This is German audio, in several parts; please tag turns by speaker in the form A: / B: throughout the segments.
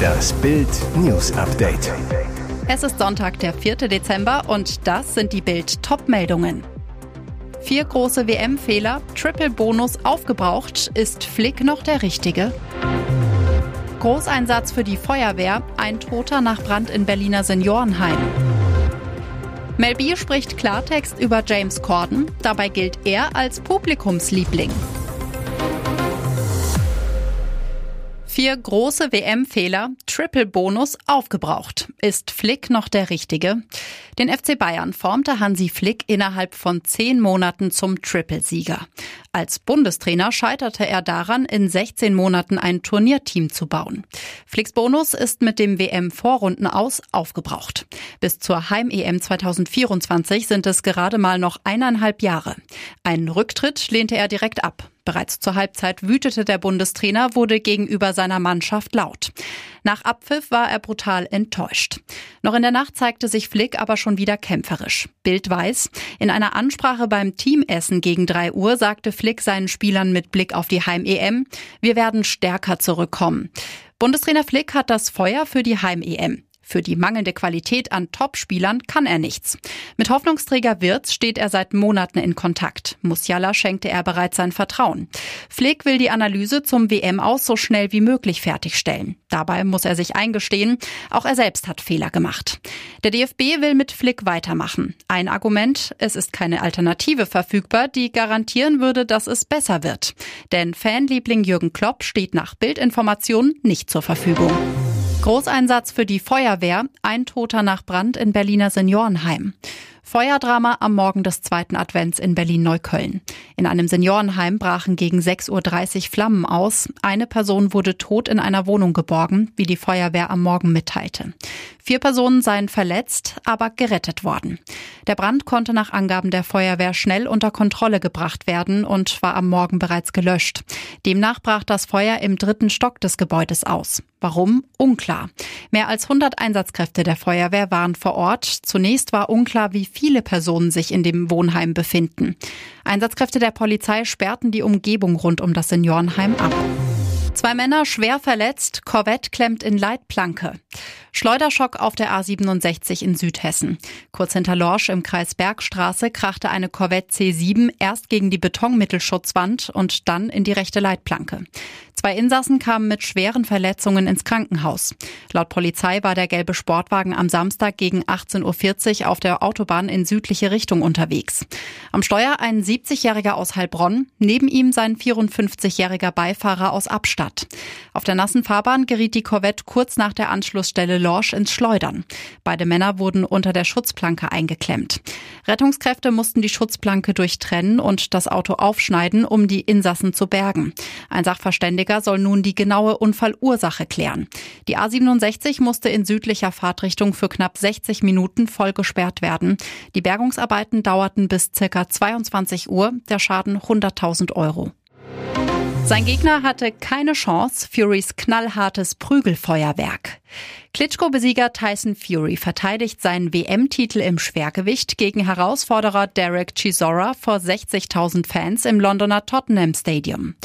A: Das Bild News Update.
B: Es ist Sonntag, der 4. Dezember und das sind die Bild Top-Meldungen. Vier große WM-Fehler, Triple-Bonus aufgebraucht. Ist Flick noch der Richtige? Großeinsatz für die Feuerwehr, ein Toter nach Brand in Berliner Seniorenheim. Mel B spricht Klartext über James Corden, dabei gilt er als Publikumsliebling. Vier große WM-Fehler, Triple-Bonus aufgebraucht. Ist Flick noch der Richtige? Den FC Bayern formte Hansi Flick innerhalb von zehn Monaten zum Triple-Sieger. Als Bundestrainer scheiterte er daran, in 16 Monaten ein Turnierteam zu bauen. Flicks Bonus ist mit dem WM-Vorrunden aus aufgebraucht. Bis zur Heim-EM 2024 sind es gerade mal noch eineinhalb Jahre. Einen Rücktritt lehnte er direkt ab. Bereits zur Halbzeit wütete der Bundestrainer, wurde gegenüber seiner Mannschaft laut. Nach Abpfiff war er brutal enttäuscht. Noch in der Nacht zeigte sich Flick aber schon wieder kämpferisch. Bild weiß, in einer Ansprache beim Teamessen gegen drei Uhr sagte Flick seinen Spielern mit Blick auf die Heim-EM, wir werden stärker zurückkommen. Bundestrainer Flick hat das Feuer für die Heim-EM. Für die mangelnde Qualität an Topspielern kann er nichts. Mit Hoffnungsträger Wirtz steht er seit Monaten in Kontakt. Musiala schenkte er bereits sein Vertrauen. Flick will die Analyse zum WM aus so schnell wie möglich fertigstellen. Dabei muss er sich eingestehen, auch er selbst hat Fehler gemacht. Der DFB will mit Flick weitermachen. Ein Argument, es ist keine Alternative verfügbar, die garantieren würde, dass es besser wird. Denn Fanliebling Jürgen Klopp steht nach Bildinformationen nicht zur Verfügung. Großeinsatz für die Feuerwehr, ein Toter nach Brand in Berliner Seniorenheim. Feuerdrama am Morgen des zweiten Advents in Berlin-Neukölln. In einem Seniorenheim brachen gegen 6.30 Uhr Flammen aus. Eine Person wurde tot in einer Wohnung geborgen, wie die Feuerwehr am Morgen mitteilte. Vier Personen seien verletzt, aber gerettet worden. Der Brand konnte nach Angaben der Feuerwehr schnell unter Kontrolle gebracht werden und war am Morgen bereits gelöscht. Demnach brach das Feuer im dritten Stock des Gebäudes aus. Warum? Unklar. Mehr als 100 Einsatzkräfte der Feuerwehr waren vor Ort. Zunächst war unklar, wie viele Personen sich in dem Wohnheim befinden. Einsatzkräfte der Polizei sperrten die Umgebung rund um das Seniorenheim ab. Zwei Männer schwer verletzt, Corvette klemmt in Leitplanke. Schleuderschock auf der A67 in Südhessen. Kurz hinter Lorsch im Kreis Bergstraße krachte eine Corvette C7 erst gegen die Betonmittelschutzwand und dann in die rechte Leitplanke. Zwei Insassen kamen mit schweren Verletzungen ins Krankenhaus. Laut Polizei war der gelbe Sportwagen am Samstag gegen 18.40 Uhr auf der Autobahn in südliche Richtung unterwegs. Am Steuer ein 70-Jähriger aus Heilbronn, neben ihm sein 54-jähriger Beifahrer aus Abstadt. Auf der nassen Fahrbahn geriet die Corvette kurz nach der Anschlussstelle Lorsch ins Schleudern. Beide Männer wurden unter der Schutzplanke eingeklemmt. Rettungskräfte mussten die Schutzplanke durchtrennen und das Auto aufschneiden, um die Insassen zu bergen. Ein Sachverständiger soll nun die genaue Unfallursache klären. Die A67 musste in südlicher Fahrtrichtung für knapp 60 Minuten voll gesperrt werden. Die Bergungsarbeiten dauerten bis circa 22 Uhr, der Schaden 100.000 Euro. Sein Gegner hatte keine Chance, Furys knallhartes Prügelfeuerwerk. Klitschko-Besieger Tyson Fury verteidigt seinen WM-Titel im Schwergewicht gegen Herausforderer Derek Chisora vor 60.000 Fans im Londoner Tottenham Stadium.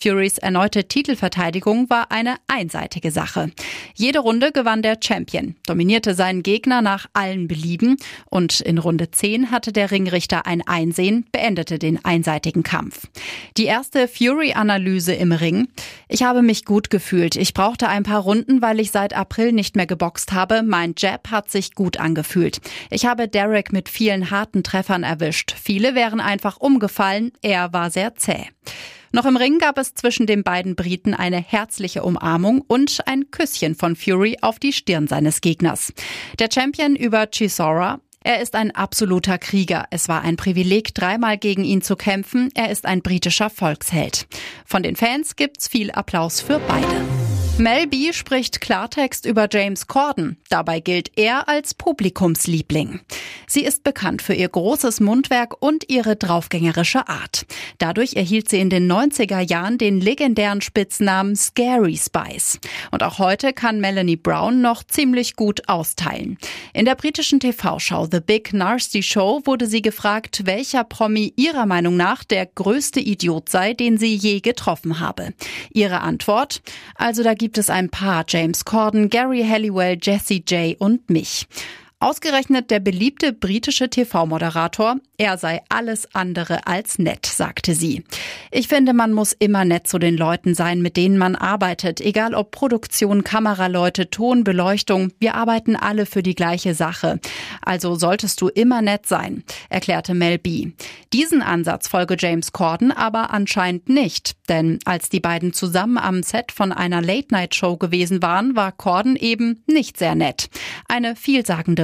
B: Furys erneute Titelverteidigung war eine einseitige Sache. Jede Runde gewann der Champion, dominierte seinen Gegner nach allen Belieben und in Runde 10 hatte der Ringrichter ein Einsehen, beendete den einseitigen Kampf. Die erste Fury-Analyse im Ring. Ich habe mich gut gefühlt. Ich brauchte ein paar Runden, weil ich seit April nicht mehr geboxt habe. Mein Jab hat sich gut angefühlt. Ich habe Derek mit vielen harten Treffern erwischt. Viele wären einfach umgefallen. Er war sehr zäh. Noch im Ring gab es zwischen den beiden Briten eine herzliche Umarmung und ein Küsschen von Fury auf die Stirn seines Gegners. Der Champion über Chisora er ist ein absoluter Krieger. Es war ein Privileg, dreimal gegen ihn zu kämpfen. Er ist ein britischer Volksheld. Von den Fans gibt's viel Applaus für beide. Mel B spricht Klartext über James Corden. Dabei gilt er als Publikumsliebling. Sie ist bekannt für ihr großes Mundwerk und ihre draufgängerische Art. Dadurch erhielt sie in den 90er Jahren den legendären Spitznamen Scary Spice. Und auch heute kann Melanie Brown noch ziemlich gut austeilen. In der britischen TV-Show The Big Nasty Show wurde sie gefragt, welcher Promi ihrer Meinung nach der größte Idiot sei, den sie je getroffen habe. Ihre Antwort? Also da gibt es ein paar, James Corden, Gary Halliwell, Jesse J und mich. Ausgerechnet der beliebte britische TV-Moderator, er sei alles andere als nett, sagte sie. Ich finde, man muss immer nett zu den Leuten sein, mit denen man arbeitet, egal ob Produktion, Kameraleute, Ton, Beleuchtung, wir arbeiten alle für die gleiche Sache. Also solltest du immer nett sein, erklärte Mel B. Diesen Ansatz folge James Corden aber anscheinend nicht, denn als die beiden zusammen am Set von einer Late-Night-Show gewesen waren, war Corden eben nicht sehr nett. Eine vielsagende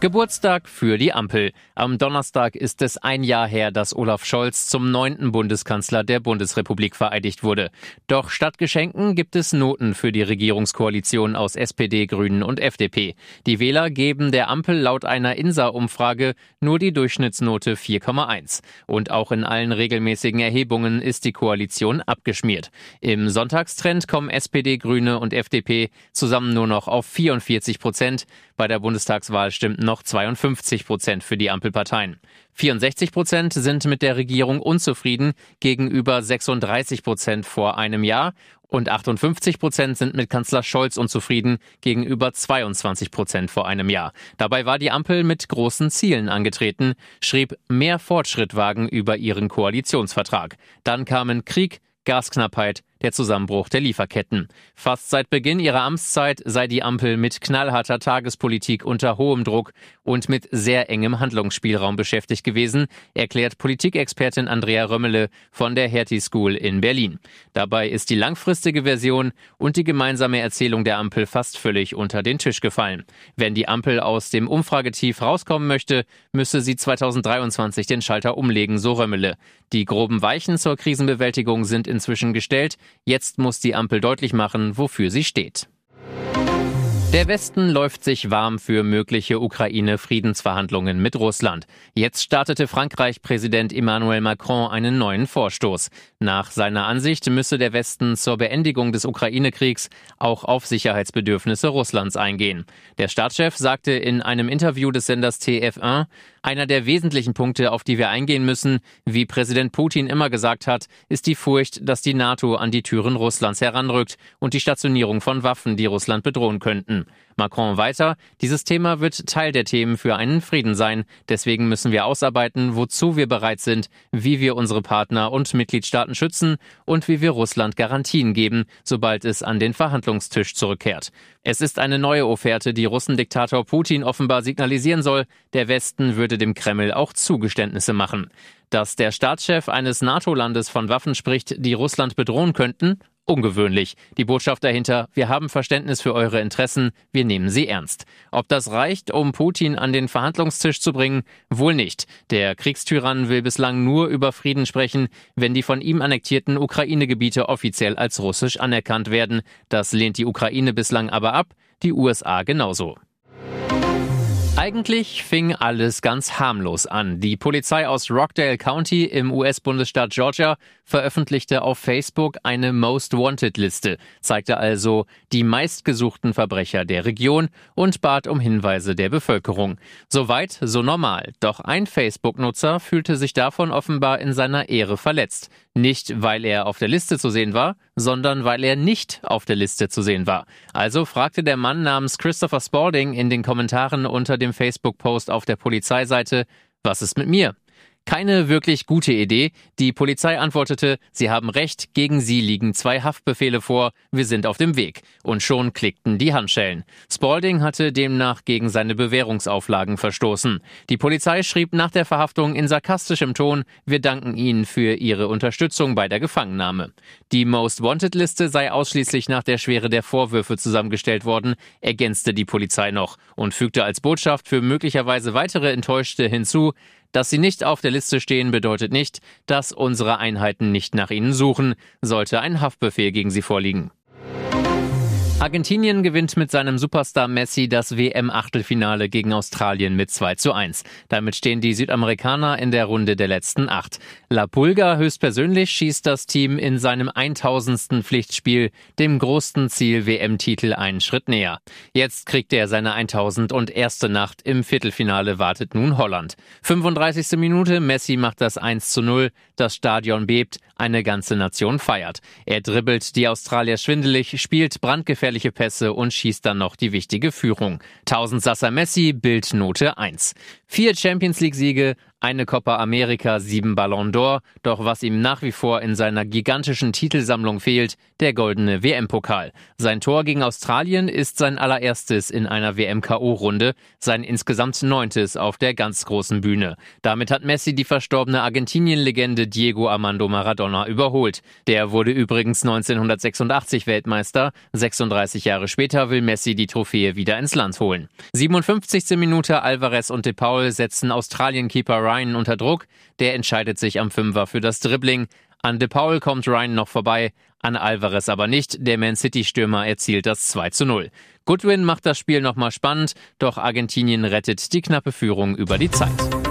C: Geburtstag für die Ampel. Am Donnerstag ist es ein Jahr her, dass Olaf Scholz zum neunten Bundeskanzler der Bundesrepublik vereidigt wurde. Doch statt Geschenken gibt es Noten für die Regierungskoalition aus SPD, Grünen und FDP. Die Wähler geben der Ampel laut einer INSA-Umfrage nur die Durchschnittsnote 4,1. Und auch in allen regelmäßigen Erhebungen ist die Koalition abgeschmiert. Im Sonntagstrend kommen SPD, Grüne und FDP zusammen nur noch auf 44 Prozent. Bei der Bundestagswahl stimmt noch 52 Prozent für die Ampelparteien. 64 Prozent sind mit der Regierung unzufrieden gegenüber 36 Prozent vor einem Jahr und 58 Prozent sind mit Kanzler Scholz unzufrieden gegenüber 22 Prozent vor einem Jahr. Dabei war die Ampel mit großen Zielen angetreten, schrieb mehr Fortschritt wagen über ihren Koalitionsvertrag. Dann kamen Krieg, Gasknappheit, der Zusammenbruch der Lieferketten. Fast seit Beginn ihrer Amtszeit sei die Ampel mit knallharter Tagespolitik unter hohem Druck und mit sehr engem Handlungsspielraum beschäftigt gewesen, erklärt Politikexpertin Andrea Römmele von der Hertie School in Berlin. Dabei ist die langfristige Version und die gemeinsame Erzählung der Ampel fast völlig unter den Tisch gefallen. Wenn die Ampel aus dem Umfragetief rauskommen möchte, müsse sie 2023 den Schalter umlegen, so Römmele. Die groben Weichen zur Krisenbewältigung sind inzwischen gestellt. Jetzt muss die Ampel deutlich machen, wofür sie steht. Der Westen läuft sich warm für mögliche Ukraine-Friedensverhandlungen mit Russland. Jetzt startete Frankreich-Präsident Emmanuel Macron einen neuen Vorstoß. Nach seiner Ansicht müsse der Westen zur Beendigung des Ukraine-Kriegs auch auf Sicherheitsbedürfnisse Russlands eingehen. Der Staatschef sagte in einem Interview des Senders TF1, einer der wesentlichen Punkte, auf die wir eingehen müssen, wie Präsident Putin immer gesagt hat, ist die Furcht, dass die NATO an die Türen Russlands heranrückt und die Stationierung von Waffen, die Russland bedrohen könnten. Macron weiter, dieses Thema wird Teil der Themen für einen Frieden sein. Deswegen müssen wir ausarbeiten, wozu wir bereit sind, wie wir unsere Partner und Mitgliedstaaten schützen und wie wir Russland Garantien geben, sobald es an den Verhandlungstisch zurückkehrt. Es ist eine neue Offerte, die Russendiktator Putin offenbar signalisieren soll, der Westen würde dem Kreml auch Zugeständnisse machen. Dass der Staatschef eines NATO-Landes von Waffen spricht, die Russland bedrohen könnten, ungewöhnlich. Die Botschaft dahinter, wir haben Verständnis für eure Interessen, wir nehmen sie ernst. Ob das reicht, um Putin an den Verhandlungstisch zu bringen? Wohl nicht. Der Kriegstyrann will bislang nur über Frieden sprechen, wenn die von ihm annektierten Ukraine-Gebiete offiziell als russisch anerkannt werden. Das lehnt die Ukraine bislang aber ab, die USA genauso. Eigentlich fing alles ganz harmlos an. Die Polizei aus Rockdale County im US-Bundesstaat Georgia veröffentlichte auf Facebook eine Most Wanted Liste, zeigte also die meistgesuchten Verbrecher der Region und bat um Hinweise der Bevölkerung. Soweit, so normal. Doch ein Facebook-Nutzer fühlte sich davon offenbar in seiner Ehre verletzt. Nicht, weil er auf der Liste zu sehen war, sondern weil er nicht auf der Liste zu sehen war. Also fragte der Mann namens Christopher Spalding in den Kommentaren unter dem Facebook-Post auf der Polizeiseite, was ist mit mir? Keine wirklich gute Idee. Die Polizei antwortete, sie haben recht, gegen sie liegen zwei Haftbefehle vor, wir sind auf dem Weg. Und schon klickten die Handschellen. Spalding hatte demnach gegen seine Bewährungsauflagen verstoßen. Die Polizei schrieb nach der Verhaftung in sarkastischem Ton, wir danken Ihnen für Ihre Unterstützung bei der Gefangennahme. Die Most Wanted Liste sei ausschließlich nach der Schwere der Vorwürfe zusammengestellt worden, ergänzte die Polizei noch und fügte als Botschaft für möglicherweise weitere Enttäuschte hinzu, dass sie nicht auf der Liste stehen, bedeutet nicht, dass unsere Einheiten nicht nach ihnen suchen, sollte ein Haftbefehl gegen sie vorliegen. Argentinien gewinnt mit seinem Superstar Messi das WM-Achtelfinale gegen Australien mit 2 zu 1. Damit stehen die Südamerikaner in der Runde der letzten acht. La Pulga höchstpersönlich schießt das Team in seinem 1000. Pflichtspiel, dem größten Ziel WM-Titel, einen Schritt näher. Jetzt kriegt er seine 1000 und erste Nacht. Im Viertelfinale wartet nun Holland. 35. Minute, Messi macht das 1 zu 0. Das Stadion bebt, eine ganze Nation feiert. Er dribbelt die Australier schwindelig, spielt brandgefährlich gefährliche Pässe und schießt dann noch die wichtige Führung. 1000 Sassa Messi, Bildnote 1. Vier Champions League Siege, eine Copa America, sieben Ballon d'Or, doch was ihm nach wie vor in seiner gigantischen Titelsammlung fehlt, der goldene WM-Pokal. Sein Tor gegen Australien ist sein allererstes in einer WM-KO-Runde, sein insgesamt neuntes auf der ganz großen Bühne. Damit hat Messi die verstorbene Argentinien-Legende Diego Armando Maradona überholt. Der wurde übrigens 1986 Weltmeister. 36 Jahre später will Messi die Trophäe wieder ins Land holen. 57. Minute Alvarez und De Paul setzen Australien-Keeper Ryan unter Druck. Der entscheidet sich am Fünfer für das Dribbling. An De Paul kommt Ryan noch vorbei, an Alvarez aber nicht. Der Man City-Stürmer erzielt das 2 zu 0. Goodwin macht das Spiel nochmal spannend, doch Argentinien rettet die knappe Führung über die Zeit.